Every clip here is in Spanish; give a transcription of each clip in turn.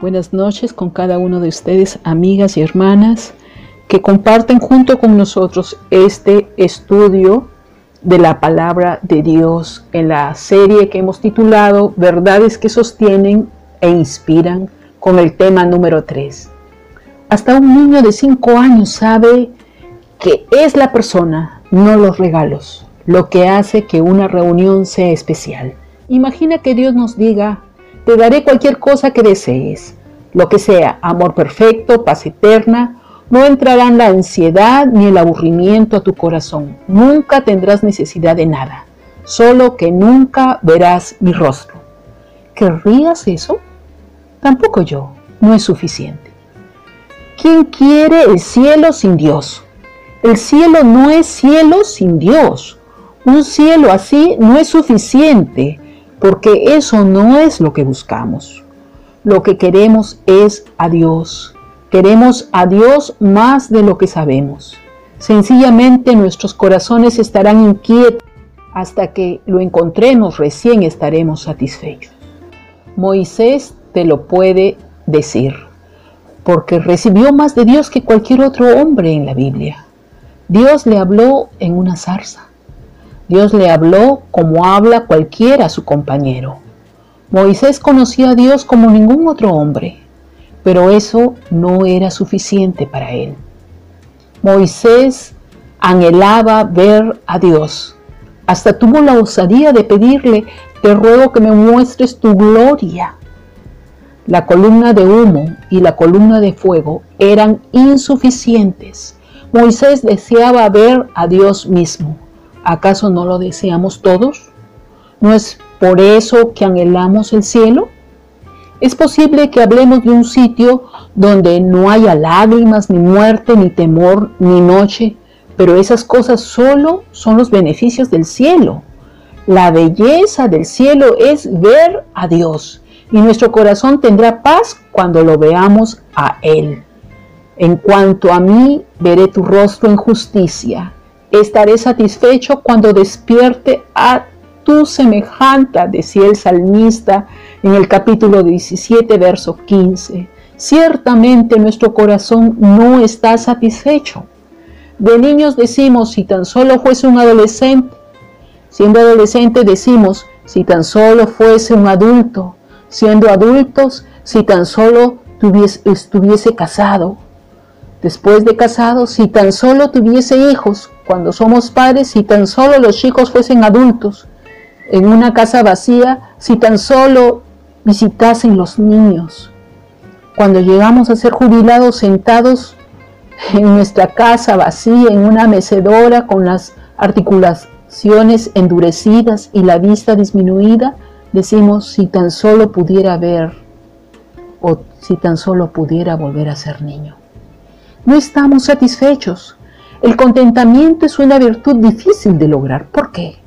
Buenas noches con cada uno de ustedes, amigas y hermanas, que comparten junto con nosotros este estudio de la palabra de Dios en la serie que hemos titulado Verdades que sostienen e inspiran con el tema número 3. Hasta un niño de 5 años sabe que es la persona, no los regalos, lo que hace que una reunión sea especial. Imagina que Dios nos diga, te daré cualquier cosa que desees, lo que sea, amor perfecto, paz eterna. No entrarán la ansiedad ni el aburrimiento a tu corazón. Nunca tendrás necesidad de nada, solo que nunca verás mi rostro. ¿Querrías eso? Tampoco yo, no es suficiente. ¿Quién quiere el cielo sin Dios? El cielo no es cielo sin Dios. Un cielo así no es suficiente porque eso no es lo que buscamos. Lo que queremos es a Dios. Queremos a Dios más de lo que sabemos. Sencillamente nuestros corazones estarán inquietos hasta que lo encontremos recién estaremos satisfechos. Moisés te lo puede decir, porque recibió más de Dios que cualquier otro hombre en la Biblia. Dios le habló en una zarza. Dios le habló como habla cualquiera a su compañero. Moisés conocía a Dios como ningún otro hombre, pero eso no era suficiente para él. Moisés anhelaba ver a Dios. Hasta tuvo la osadía de pedirle, te ruego que me muestres tu gloria. La columna de humo y la columna de fuego eran insuficientes. Moisés deseaba ver a Dios mismo. ¿Acaso no lo deseamos todos? ¿No es por eso que anhelamos el cielo? Es posible que hablemos de un sitio donde no haya lágrimas, ni muerte, ni temor, ni noche, pero esas cosas solo son los beneficios del cielo. La belleza del cielo es ver a Dios y nuestro corazón tendrá paz cuando lo veamos a Él. En cuanto a mí, veré tu rostro en justicia Estaré satisfecho cuando despierte a tu semejante, decía el salmista en el capítulo 17, verso 15. Ciertamente nuestro corazón no está satisfecho. De niños decimos, si tan solo fuese un adolescente. Siendo adolescente decimos, si tan solo fuese un adulto. Siendo adultos, si tan solo estuviese casado. Después de casado, si tan solo tuviese hijos, cuando somos padres, si tan solo los chicos fuesen adultos, en una casa vacía, si tan solo visitasen los niños. Cuando llegamos a ser jubilados sentados en nuestra casa vacía, en una mecedora con las articulaciones endurecidas y la vista disminuida, decimos si tan solo pudiera ver o si tan solo pudiera volver a ser niño. No estamos satisfechos. El contentamiento es una virtud difícil de lograr. ¿Por qué?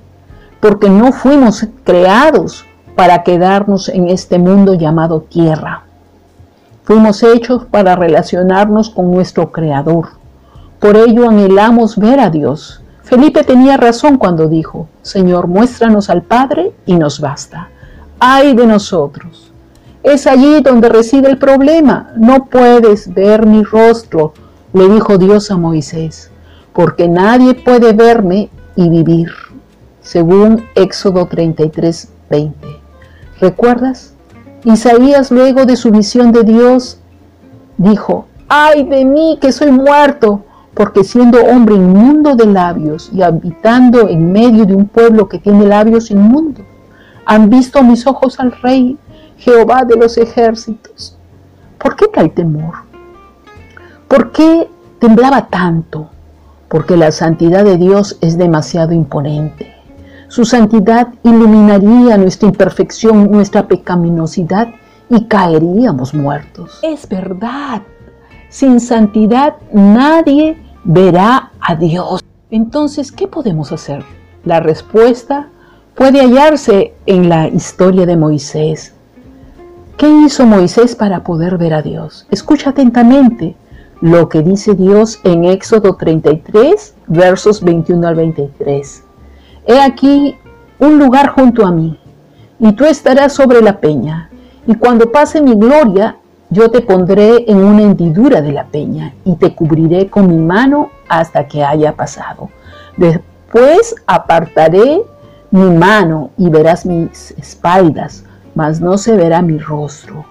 Porque no fuimos creados para quedarnos en este mundo llamado tierra. Fuimos hechos para relacionarnos con nuestro Creador. Por ello anhelamos ver a Dios. Felipe tenía razón cuando dijo, Señor, muéstranos al Padre y nos basta. Ay de nosotros. Es allí donde reside el problema. No puedes ver mi rostro, le dijo Dios a Moisés, porque nadie puede verme y vivir, según Éxodo 33, 20. ¿Recuerdas? Isaías luego de su visión de Dios dijo, ay de mí que soy muerto, porque siendo hombre inmundo de labios y habitando en medio de un pueblo que tiene labios inmundos, han visto mis ojos al Rey, Jehová de los ejércitos. ¿Por qué tal temor? ¿Por qué temblaba tanto? Porque la santidad de Dios es demasiado imponente. Su santidad iluminaría nuestra imperfección, nuestra pecaminosidad y caeríamos muertos. Es verdad. Sin santidad nadie verá a Dios. Entonces, ¿qué podemos hacer? La respuesta puede hallarse en la historia de Moisés. ¿Qué hizo Moisés para poder ver a Dios? Escucha atentamente lo que dice Dios en Éxodo 33, versos 21 al 23. He aquí un lugar junto a mí, y tú estarás sobre la peña, y cuando pase mi gloria, yo te pondré en una hendidura de la peña y te cubriré con mi mano hasta que haya pasado. Después apartaré mi mano y verás mis espaldas, mas no se verá mi rostro.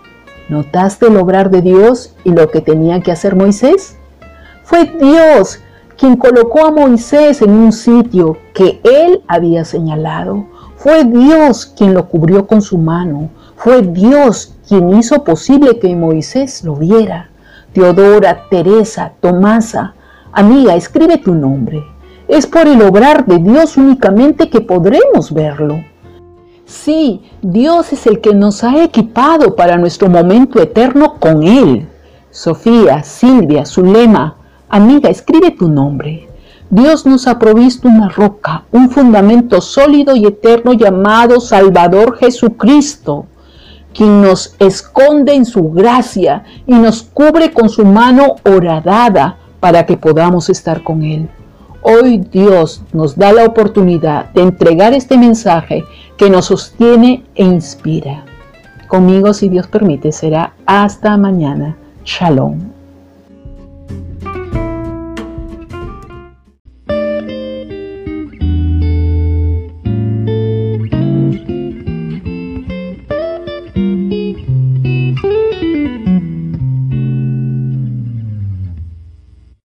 ¿Notaste el obrar de Dios y lo que tenía que hacer Moisés? Fue Dios quien colocó a Moisés en un sitio que él había señalado. Fue Dios quien lo cubrió con su mano. Fue Dios quien hizo posible que Moisés lo viera. Teodora, Teresa, Tomasa, amiga, escribe tu nombre. Es por el obrar de Dios únicamente que podremos verlo. Sí, Dios es el que nos ha equipado para nuestro momento eterno con Él. Sofía, Silvia, Zulema, amiga, escribe tu nombre. Dios nos ha provisto una roca, un fundamento sólido y eterno llamado Salvador Jesucristo, quien nos esconde en su gracia y nos cubre con su mano horadada para que podamos estar con Él. Hoy Dios nos da la oportunidad de entregar este mensaje que nos sostiene e inspira. Conmigo, si Dios permite, será hasta mañana. Shalom.